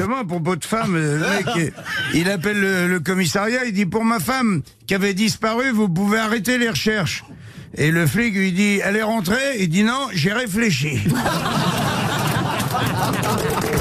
justement, à propos de le mec, il appelle le, le commissariat, il dit pour ma femme qui avait disparu, vous pouvez arrêter les recherches. Et le flic lui dit, elle est rentrée Il dit non, j'ai réfléchi.